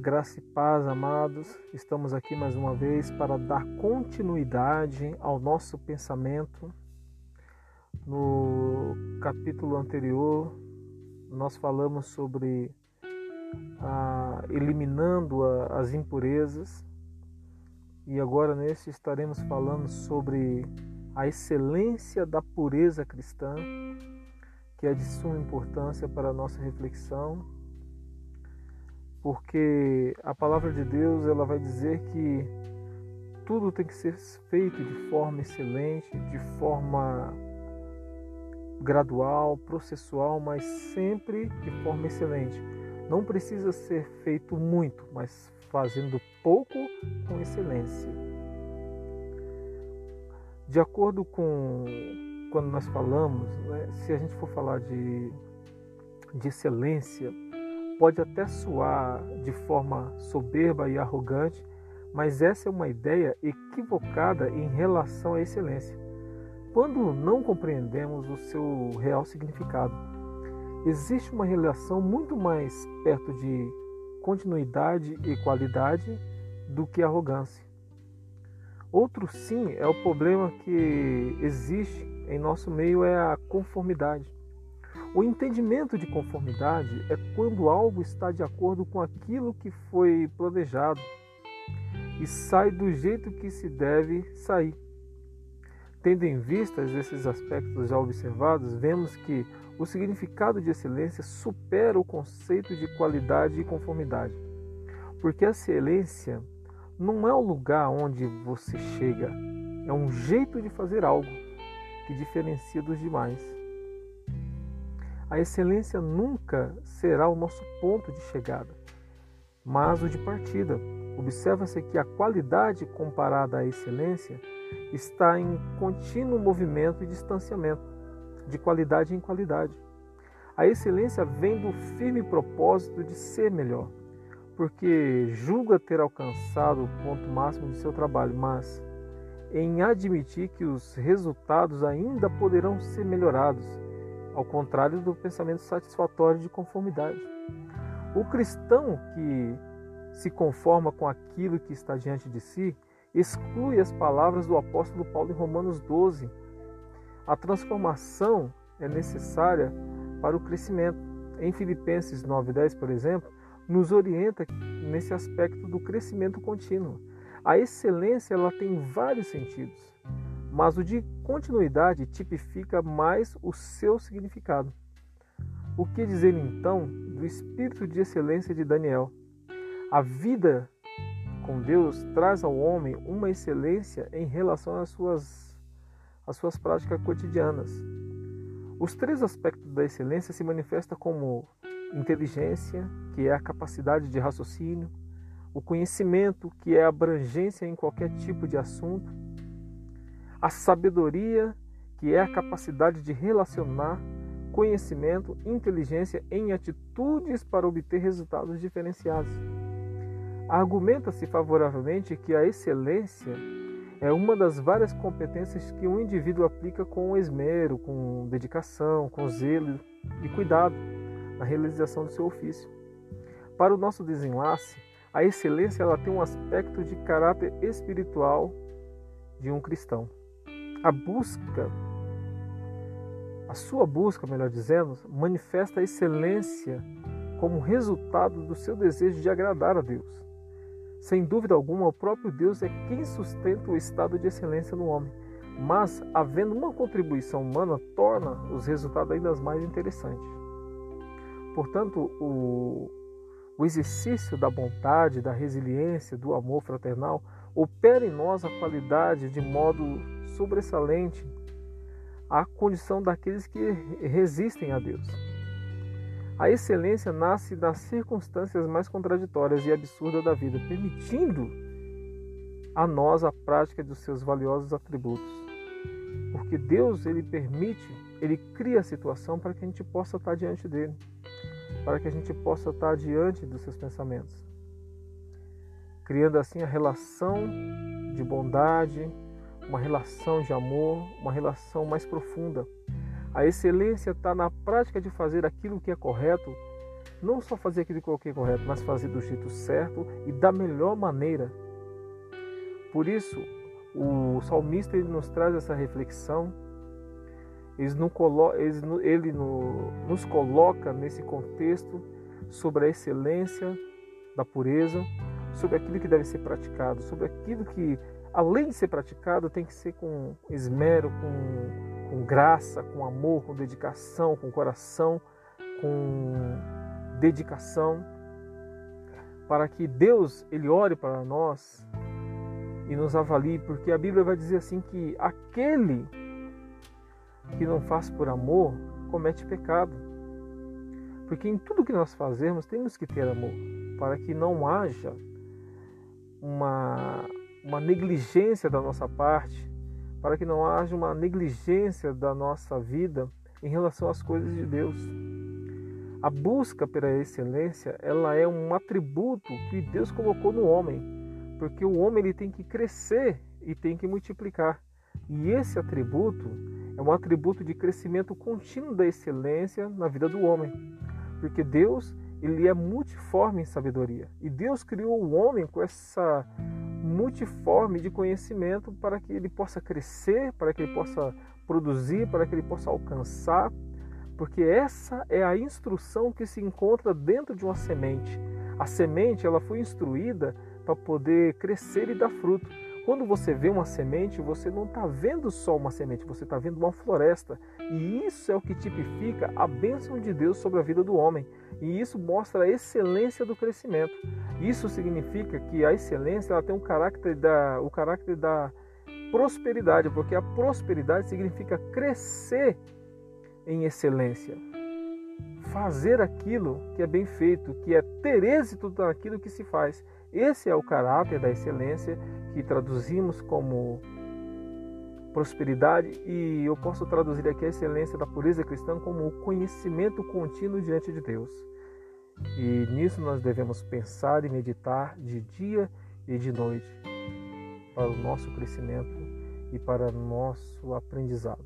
graça e paz, amados. Estamos aqui mais uma vez para dar continuidade ao nosso pensamento. No capítulo anterior, nós falamos sobre ah, eliminando a, as impurezas, e agora neste estaremos falando sobre a excelência da pureza cristã, que é de suma importância para a nossa reflexão porque a palavra de Deus ela vai dizer que tudo tem que ser feito de forma excelente, de forma gradual, processual, mas sempre de forma excelente. Não precisa ser feito muito, mas fazendo pouco com excelência. De acordo com quando nós falamos, né, se a gente for falar de, de excelência, pode até soar de forma soberba e arrogante, mas essa é uma ideia equivocada em relação à excelência, quando não compreendemos o seu real significado. Existe uma relação muito mais perto de continuidade e qualidade do que arrogância. Outro sim é o problema que existe em nosso meio é a conformidade. O entendimento de conformidade é quando algo está de acordo com aquilo que foi planejado e sai do jeito que se deve sair. Tendo em vista esses aspectos já observados, vemos que o significado de excelência supera o conceito de qualidade e conformidade. Porque a excelência não é o lugar onde você chega, é um jeito de fazer algo que diferencia dos demais. A excelência nunca será o nosso ponto de chegada, mas o de partida. Observa-se que a qualidade comparada à excelência está em contínuo movimento e distanciamento, de qualidade em qualidade. A excelência vem do firme propósito de ser melhor, porque julga ter alcançado o ponto máximo de seu trabalho, mas em admitir que os resultados ainda poderão ser melhorados ao contrário do pensamento satisfatório de conformidade. O cristão que se conforma com aquilo que está diante de si exclui as palavras do apóstolo Paulo em Romanos 12. A transformação é necessária para o crescimento. Em Filipenses 9:10, por exemplo, nos orienta nesse aspecto do crescimento contínuo. A excelência ela tem vários sentidos mas o de continuidade tipifica mais o seu significado. O que dizer então do espírito de excelência de Daniel? A vida com Deus traz ao homem uma excelência em relação às suas, às suas práticas cotidianas. Os três aspectos da excelência se manifestam como inteligência, que é a capacidade de raciocínio, o conhecimento, que é a abrangência em qualquer tipo de assunto, a sabedoria, que é a capacidade de relacionar conhecimento, inteligência em atitudes para obter resultados diferenciados. Argumenta-se favoravelmente que a excelência é uma das várias competências que um indivíduo aplica com esmero, com dedicação, com zelo e cuidado na realização do seu ofício. Para o nosso desenlace, a excelência ela tem um aspecto de caráter espiritual de um cristão. A busca, a sua busca, melhor dizendo, manifesta a excelência como resultado do seu desejo de agradar a Deus. Sem dúvida alguma, o próprio Deus é quem sustenta o estado de excelência no homem, mas havendo uma contribuição humana, torna os resultados ainda mais interessantes. Portanto, o, o exercício da bondade, da resiliência, do amor fraternal opera em nós a qualidade de modo sobressalente à condição daqueles que resistem a Deus. A excelência nasce das circunstâncias mais contraditórias e absurdas da vida, permitindo a nós a prática dos seus valiosos atributos. Porque Deus, ele permite, ele cria a situação para que a gente possa estar diante dele, para que a gente possa estar diante dos seus pensamentos. Criando assim a relação de bondade, uma relação de amor, uma relação mais profunda. A excelência está na prática de fazer aquilo que é correto, não só fazer aquilo que é correto, mas fazer do jeito certo e da melhor maneira. Por isso, o salmista ele nos traz essa reflexão, ele, nos coloca nesse contexto sobre a excelência da pureza, sobre aquilo que deve ser praticado, sobre aquilo que, além de ser praticado, tem que ser com esmero, com, com graça, com amor, com dedicação, com coração, com dedicação, para que Deus ele ore para nós e nos avalie, porque a Bíblia vai dizer assim que aquele que não faz por amor comete pecado. Porque em tudo que nós fazemos temos que ter amor, para que não haja uma, uma negligência da nossa parte, para que não haja uma negligência da nossa vida em relação às coisas de Deus. A busca pela excelência, ela é um atributo que Deus colocou no homem, porque o homem ele tem que crescer e tem que multiplicar. E esse atributo é um atributo de crescimento contínuo da excelência na vida do homem, porque Deus ele é multiforme em sabedoria e Deus criou o homem com essa multiforme de conhecimento para que ele possa crescer, para que ele possa produzir, para que ele possa alcançar porque essa é a instrução que se encontra dentro de uma semente. A semente ela foi instruída para poder crescer e dar fruto. Quando você vê uma semente, você não está vendo só uma semente, você está vendo uma floresta. E isso é o que tipifica a bênção de Deus sobre a vida do homem. E isso mostra a excelência do crescimento. Isso significa que a excelência ela tem um caráter da, o caráter da prosperidade, porque a prosperidade significa crescer em excelência. Fazer aquilo que é bem feito, que é ter êxito naquilo que se faz. Esse é o caráter da excelência que traduzimos como prosperidade e eu posso traduzir aqui a excelência da pureza cristã como o conhecimento contínuo diante de Deus. E nisso nós devemos pensar e meditar de dia e de noite para o nosso crescimento e para o nosso aprendizado.